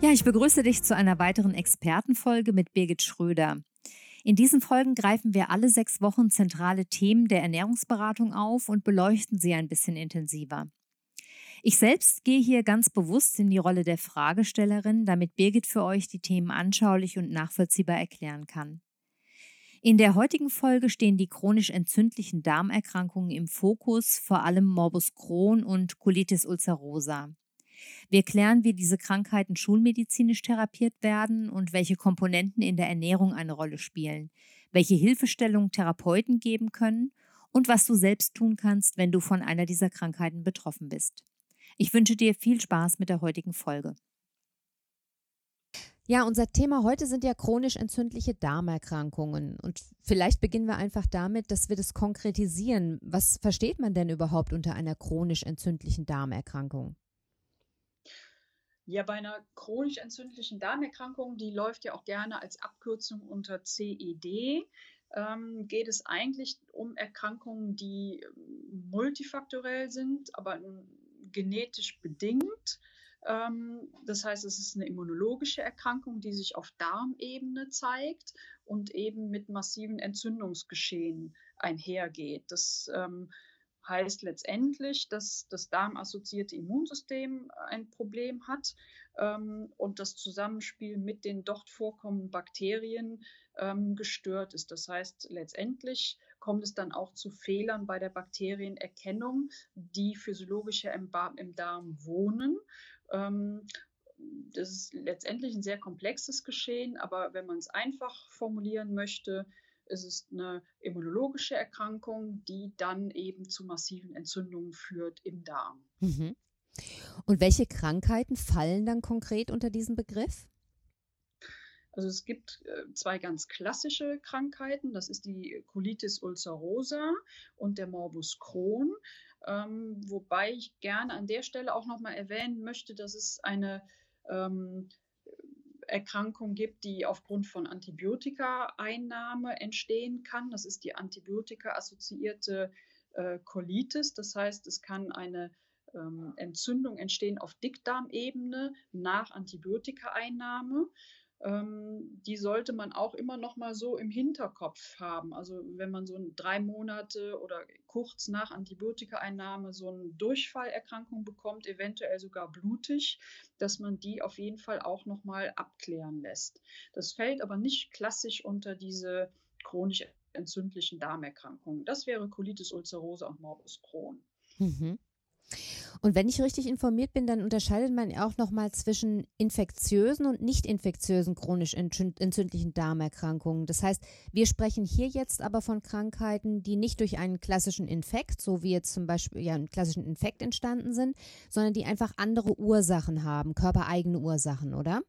Ja, ich begrüße dich zu einer weiteren Expertenfolge mit Birgit Schröder. In diesen Folgen greifen wir alle sechs Wochen zentrale Themen der Ernährungsberatung auf und beleuchten sie ein bisschen intensiver. Ich selbst gehe hier ganz bewusst in die Rolle der Fragestellerin, damit Birgit für euch die Themen anschaulich und nachvollziehbar erklären kann. In der heutigen Folge stehen die chronisch entzündlichen Darmerkrankungen im Fokus, vor allem Morbus Crohn und Colitis ulcerosa. Wir klären, wie diese Krankheiten schulmedizinisch therapiert werden und welche Komponenten in der Ernährung eine Rolle spielen, welche Hilfestellungen Therapeuten geben können und was du selbst tun kannst, wenn du von einer dieser Krankheiten betroffen bist. Ich wünsche dir viel Spaß mit der heutigen Folge. Ja, unser Thema heute sind ja chronisch entzündliche Darmerkrankungen. Und vielleicht beginnen wir einfach damit, dass wir das konkretisieren. Was versteht man denn überhaupt unter einer chronisch entzündlichen Darmerkrankung? Ja, bei einer chronisch entzündlichen Darmerkrankung, die läuft ja auch gerne als Abkürzung unter CED, ähm, geht es eigentlich um Erkrankungen, die ähm, multifaktorell sind, aber genetisch bedingt. Ähm, das heißt, es ist eine immunologische Erkrankung, die sich auf Darmebene zeigt und eben mit massiven Entzündungsgeschehen einhergeht. Das ähm, heißt letztendlich, dass das darmassoziierte Immunsystem ein Problem hat ähm, und das Zusammenspiel mit den dort vorkommenden Bakterien ähm, gestört ist. Das heißt, letztendlich kommt es dann auch zu Fehlern bei der Bakterienerkennung, die physiologisch im, im Darm wohnen. Ähm, das ist letztendlich ein sehr komplexes Geschehen, aber wenn man es einfach formulieren möchte, es ist eine immunologische Erkrankung, die dann eben zu massiven Entzündungen führt im Darm. Mhm. Und welche Krankheiten fallen dann konkret unter diesen Begriff? Also es gibt äh, zwei ganz klassische Krankheiten. Das ist die Colitis ulcerosa und der Morbus Crohn. Ähm, wobei ich gerne an der Stelle auch nochmal erwähnen möchte, dass es eine ähm, Erkrankung gibt, die aufgrund von Antibiotikaeinnahme entstehen kann. Das ist die antibiotika-assoziierte äh, Colitis. Das heißt, es kann eine ähm, Entzündung entstehen auf Dickdarmebene nach Antibiotikaeinnahme die sollte man auch immer noch mal so im Hinterkopf haben. Also wenn man so drei Monate oder kurz nach Antibiotikaeinnahme so eine Durchfallerkrankung bekommt, eventuell sogar blutig, dass man die auf jeden Fall auch noch mal abklären lässt. Das fällt aber nicht klassisch unter diese chronisch entzündlichen Darmerkrankungen. Das wäre Colitis ulcerosa und Morbus Crohn. Mhm. Und wenn ich richtig informiert bin, dann unterscheidet man auch nochmal zwischen infektiösen und nicht infektiösen chronisch entzündlichen Darmerkrankungen. Das heißt, wir sprechen hier jetzt aber von Krankheiten, die nicht durch einen klassischen Infekt, so wie jetzt zum Beispiel ja, einen klassischen Infekt entstanden sind, sondern die einfach andere Ursachen haben, körpereigene Ursachen, oder?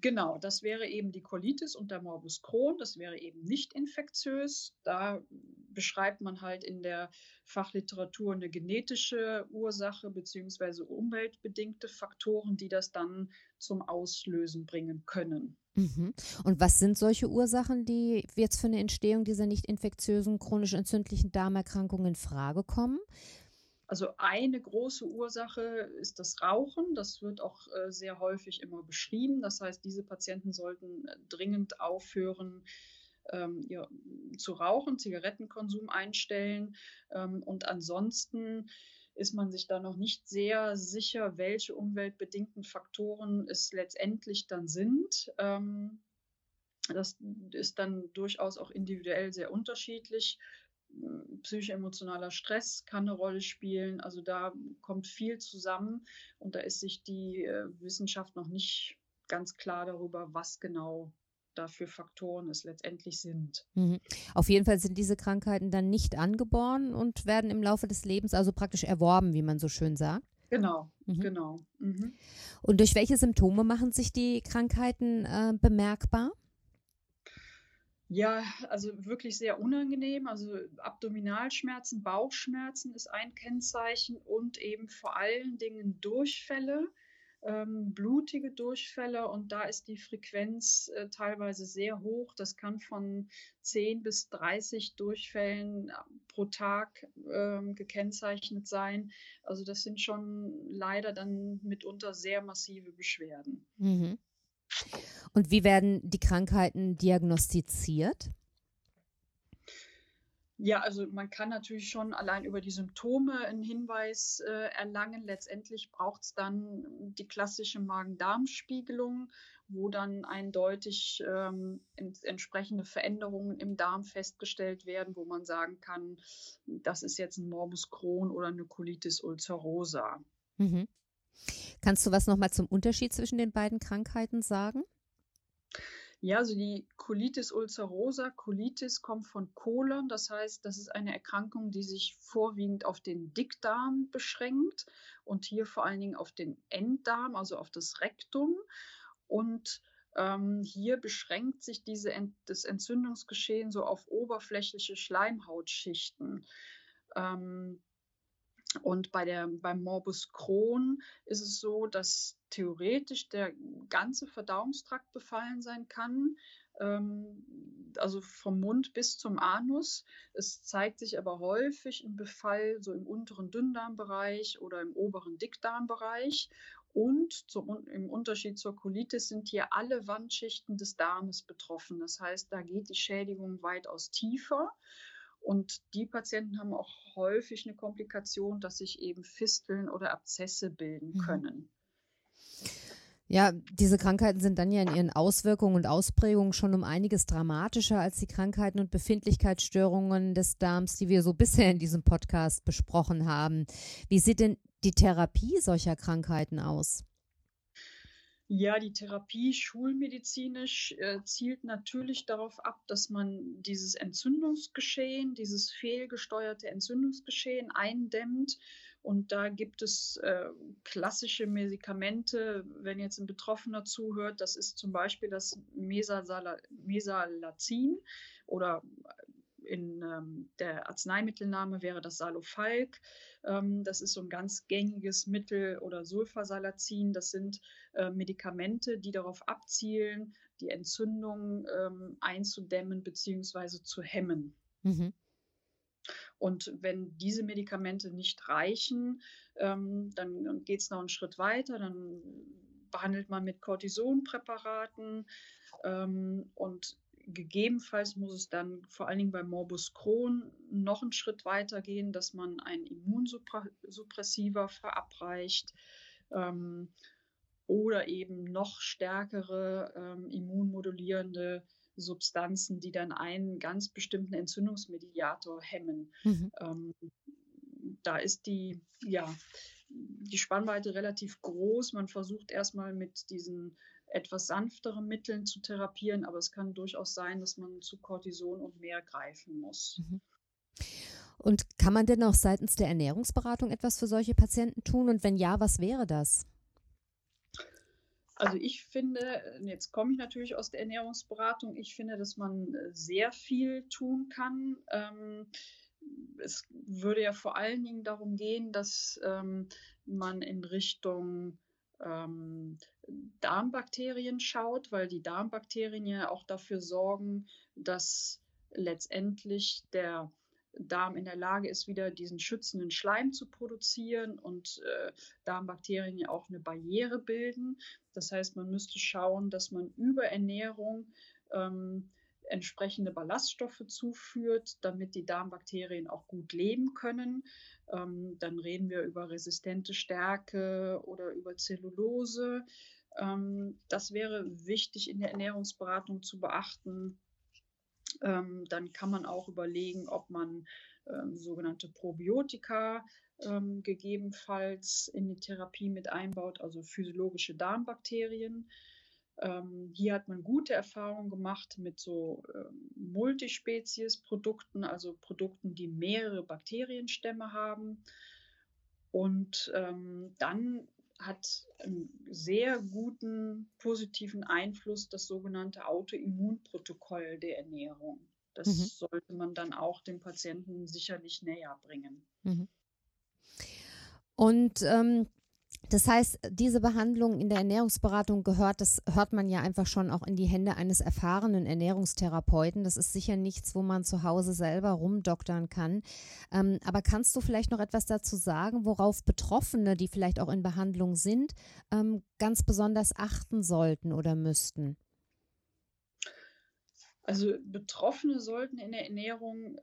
Genau, das wäre eben die Colitis und der Morbus Crohn. Das wäre eben nicht infektiös. Da beschreibt man halt in der Fachliteratur eine genetische Ursache beziehungsweise umweltbedingte Faktoren, die das dann zum Auslösen bringen können. Mhm. Und was sind solche Ursachen, die jetzt für eine Entstehung dieser nicht infektiösen chronisch entzündlichen Darmerkrankungen in Frage kommen? Also eine große Ursache ist das Rauchen. Das wird auch äh, sehr häufig immer beschrieben. Das heißt, diese Patienten sollten äh, dringend aufhören, ähm, ja, zu rauchen, Zigarettenkonsum einstellen. Ähm, und ansonsten ist man sich da noch nicht sehr sicher, welche umweltbedingten Faktoren es letztendlich dann sind. Ähm, das ist dann durchaus auch individuell sehr unterschiedlich psychoemotionaler Stress kann eine Rolle spielen. Also da kommt viel zusammen und da ist sich die äh, Wissenschaft noch nicht ganz klar darüber, was genau dafür Faktoren es letztendlich sind. Mhm. Auf jeden Fall sind diese Krankheiten dann nicht angeboren und werden im Laufe des Lebens also praktisch erworben, wie man so schön sagt. Genau, mhm. genau. Mhm. Und durch welche Symptome machen sich die Krankheiten äh, bemerkbar? Ja, also wirklich sehr unangenehm. Also Abdominalschmerzen, Bauchschmerzen ist ein Kennzeichen und eben vor allen Dingen Durchfälle ähm, blutige Durchfälle und da ist die Frequenz äh, teilweise sehr hoch. Das kann von 10 bis 30 Durchfällen äh, pro Tag ähm, gekennzeichnet sein. Also das sind schon leider dann mitunter sehr massive Beschwerden. Mhm. Und wie werden die Krankheiten diagnostiziert? Ja, also man kann natürlich schon allein über die Symptome einen Hinweis äh, erlangen. Letztendlich braucht es dann die klassische Magen-Darm-Spiegelung, wo dann eindeutig ähm, entsprechende Veränderungen im Darm festgestellt werden, wo man sagen kann, das ist jetzt ein Morbus Crohn oder eine Colitis ulcerosa. Mhm. Kannst du was nochmal zum Unterschied zwischen den beiden Krankheiten sagen? Ja, also die Colitis ulcerosa, Colitis kommt von Kolon, das heißt, das ist eine Erkrankung, die sich vorwiegend auf den Dickdarm beschränkt und hier vor allen Dingen auf den Enddarm, also auf das Rektum. Und ähm, hier beschränkt sich diese Ent das Entzündungsgeschehen so auf oberflächliche Schleimhautschichten. Ähm, und bei der, beim Morbus Crohn ist es so, dass theoretisch der ganze Verdauungstrakt befallen sein kann, ähm, also vom Mund bis zum Anus. Es zeigt sich aber häufig im Befall so im unteren Dünndarmbereich oder im oberen Dickdarmbereich. Und zum, im Unterschied zur Colitis sind hier alle Wandschichten des Darmes betroffen. Das heißt, da geht die Schädigung weitaus tiefer. Und die Patienten haben auch häufig eine Komplikation, dass sich eben Fisteln oder Abzesse bilden mhm. können. Ja, diese Krankheiten sind dann ja in ihren Auswirkungen und Ausprägungen schon um einiges dramatischer als die Krankheiten und Befindlichkeitsstörungen des Darms, die wir so bisher in diesem Podcast besprochen haben. Wie sieht denn die Therapie solcher Krankheiten aus? Ja, die Therapie schulmedizinisch äh, zielt natürlich darauf ab, dass man dieses Entzündungsgeschehen, dieses fehlgesteuerte Entzündungsgeschehen eindämmt. Und da gibt es äh, klassische Medikamente, wenn jetzt ein Betroffener zuhört, das ist zum Beispiel das Mesalazin oder in ähm, der Arzneimittelname wäre das Salofalk. Ähm, das ist so ein ganz gängiges Mittel oder Sulfasalazin. Das sind äh, Medikamente, die darauf abzielen, die Entzündung ähm, einzudämmen bzw. zu hemmen. Mhm. Und wenn diese Medikamente nicht reichen, ähm, dann geht es noch einen Schritt weiter. Dann behandelt man mit Cortisonpräparaten ähm, und gegebenenfalls muss es dann vor allen Dingen bei Morbus Crohn noch einen Schritt weiter gehen, dass man einen Immunsuppressiva verabreicht ähm, oder eben noch stärkere ähm, immunmodulierende Substanzen, die dann einen ganz bestimmten Entzündungsmediator hemmen. Mhm. Ähm, da ist die, ja, die Spannweite relativ groß. Man versucht erstmal mit diesen etwas sanftere Mitteln zu therapieren, aber es kann durchaus sein, dass man zu Cortison und mehr greifen muss. Mhm. Und kann man denn auch seitens der Ernährungsberatung etwas für solche Patienten tun? Und wenn ja, was wäre das? Also ich finde, jetzt komme ich natürlich aus der Ernährungsberatung, ich finde, dass man sehr viel tun kann. Ähm, es würde ja vor allen Dingen darum gehen, dass ähm, man in Richtung ähm, Darmbakterien schaut, weil die Darmbakterien ja auch dafür sorgen, dass letztendlich der Darm in der Lage ist, wieder diesen schützenden Schleim zu produzieren und äh, Darmbakterien ja auch eine Barriere bilden. Das heißt, man müsste schauen, dass man über Ernährung ähm, entsprechende Ballaststoffe zuführt, damit die Darmbakterien auch gut leben können. Ähm, dann reden wir über resistente Stärke oder über Zellulose. Ähm, das wäre wichtig in der Ernährungsberatung zu beachten. Ähm, dann kann man auch überlegen, ob man ähm, sogenannte Probiotika ähm, gegebenenfalls in die Therapie mit einbaut, also physiologische Darmbakterien. Ähm, hier hat man gute Erfahrungen gemacht mit so ähm, Multispezies-Produkten, also Produkten, die mehrere Bakterienstämme haben. Und ähm, dann hat einen sehr guten positiven Einfluss das sogenannte Autoimmunprotokoll der Ernährung. Das mhm. sollte man dann auch dem Patienten sicherlich näher bringen. Mhm. Und ähm, das heißt, diese Behandlung in der Ernährungsberatung gehört, das hört man ja einfach schon auch in die Hände eines erfahrenen Ernährungstherapeuten. Das ist sicher nichts, wo man zu Hause selber rumdoktern kann. Ähm, aber kannst du vielleicht noch etwas dazu sagen, worauf Betroffene, die vielleicht auch in Behandlung sind, ähm, ganz besonders achten sollten oder müssten? Also Betroffene sollten in der Ernährung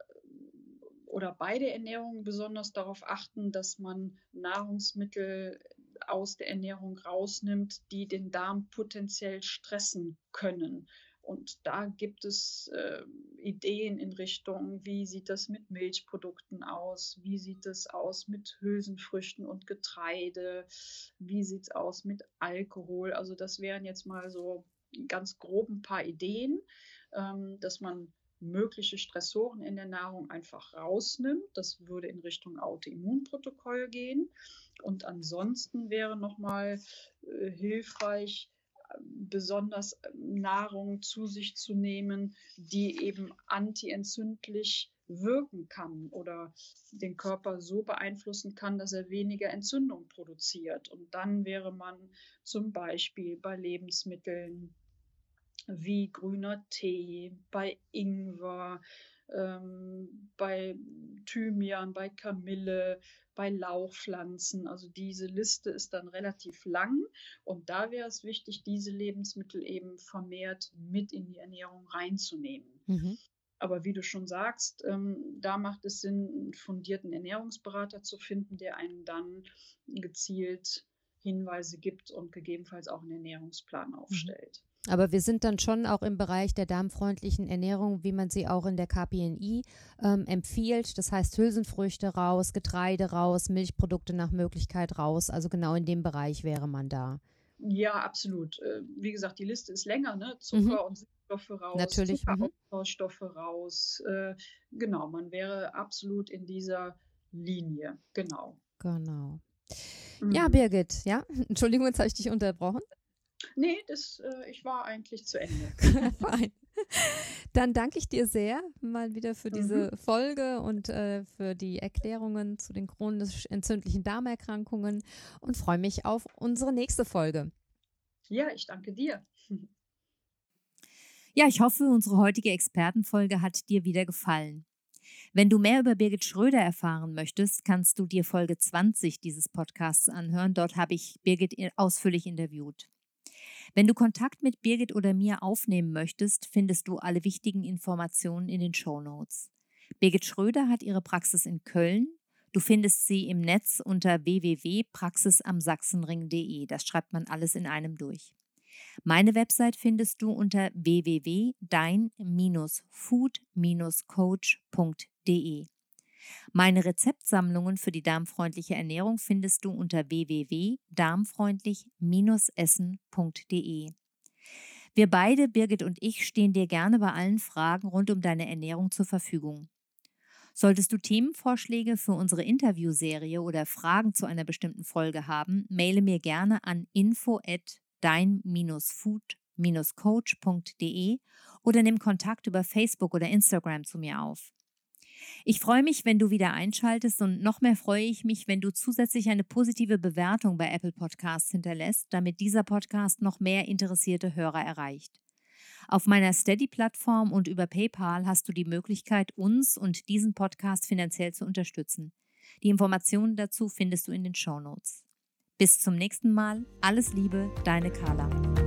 oder bei der Ernährung besonders darauf achten, dass man Nahrungsmittel aus der Ernährung rausnimmt, die den Darm potenziell stressen können. Und da gibt es äh, Ideen in Richtung, wie sieht das mit Milchprodukten aus, wie sieht es aus mit Hülsenfrüchten und Getreide, wie sieht es aus mit Alkohol. Also das wären jetzt mal so ganz grob ein paar Ideen, ähm, dass man mögliche Stressoren in der Nahrung einfach rausnimmt. Das würde in Richtung Autoimmunprotokoll gehen. Und ansonsten wäre nochmal äh, hilfreich, besonders Nahrung zu sich zu nehmen, die eben antientzündlich wirken kann oder den Körper so beeinflussen kann, dass er weniger Entzündung produziert. Und dann wäre man zum Beispiel bei Lebensmitteln wie grüner Tee, bei Ingwer, ähm, bei Thymian, bei Kamille, bei Lauchpflanzen. Also diese Liste ist dann relativ lang und da wäre es wichtig, diese Lebensmittel eben vermehrt mit in die Ernährung reinzunehmen. Mhm. Aber wie du schon sagst, ähm, da macht es Sinn, einen fundierten Ernährungsberater zu finden, der einen dann gezielt Hinweise gibt und gegebenenfalls auch einen Ernährungsplan mhm. aufstellt. Aber wir sind dann schon auch im Bereich der darmfreundlichen Ernährung, wie man sie auch in der KPNI ähm, empfiehlt. Das heißt Hülsenfrüchte raus, Getreide raus, Milchprodukte nach Möglichkeit raus. Also genau in dem Bereich wäre man da. Ja, absolut. Äh, wie gesagt, die Liste ist länger, ne? Zucker mhm. und Süßstoffe raus, Natürlich. Zuckeraustoffe mhm. raus. Äh, genau, man wäre absolut in dieser Linie. Genau. Genau. Ja, mhm. Birgit, ja, Entschuldigung, jetzt habe ich dich unterbrochen. Nee, das, äh, ich war eigentlich zu Ende. Fein. Dann danke ich dir sehr mal wieder für diese mhm. Folge und äh, für die Erklärungen zu den chronisch entzündlichen Darmerkrankungen und freue mich auf unsere nächste Folge. Ja, ich danke dir. Ja, ich hoffe, unsere heutige Expertenfolge hat dir wieder gefallen. Wenn du mehr über Birgit Schröder erfahren möchtest, kannst du dir Folge 20 dieses Podcasts anhören. Dort habe ich Birgit ausführlich interviewt. Wenn du Kontakt mit Birgit oder mir aufnehmen möchtest, findest du alle wichtigen Informationen in den Show Notes. Birgit Schröder hat ihre Praxis in Köln. Du findest sie im Netz unter www.praxisamsachsenring.de. Das schreibt man alles in einem durch. Meine Website findest du unter www.dein-food-coach.de. Meine Rezeptsammlungen für die darmfreundliche Ernährung findest du unter www.darmfreundlich-essen.de. Wir beide, Birgit und ich, stehen dir gerne bei allen Fragen rund um deine Ernährung zur Verfügung. Solltest du Themenvorschläge für unsere Interviewserie oder Fragen zu einer bestimmten Folge haben, maile mir gerne an info at dein-food-coach.de oder nimm Kontakt über Facebook oder Instagram zu mir auf. Ich freue mich, wenn du wieder einschaltest und noch mehr freue ich mich, wenn du zusätzlich eine positive Bewertung bei Apple Podcasts hinterlässt, damit dieser Podcast noch mehr interessierte Hörer erreicht. Auf meiner Steady-Plattform und über PayPal hast du die Möglichkeit, uns und diesen Podcast finanziell zu unterstützen. Die Informationen dazu findest du in den Show Notes. Bis zum nächsten Mal. Alles Liebe, deine Carla.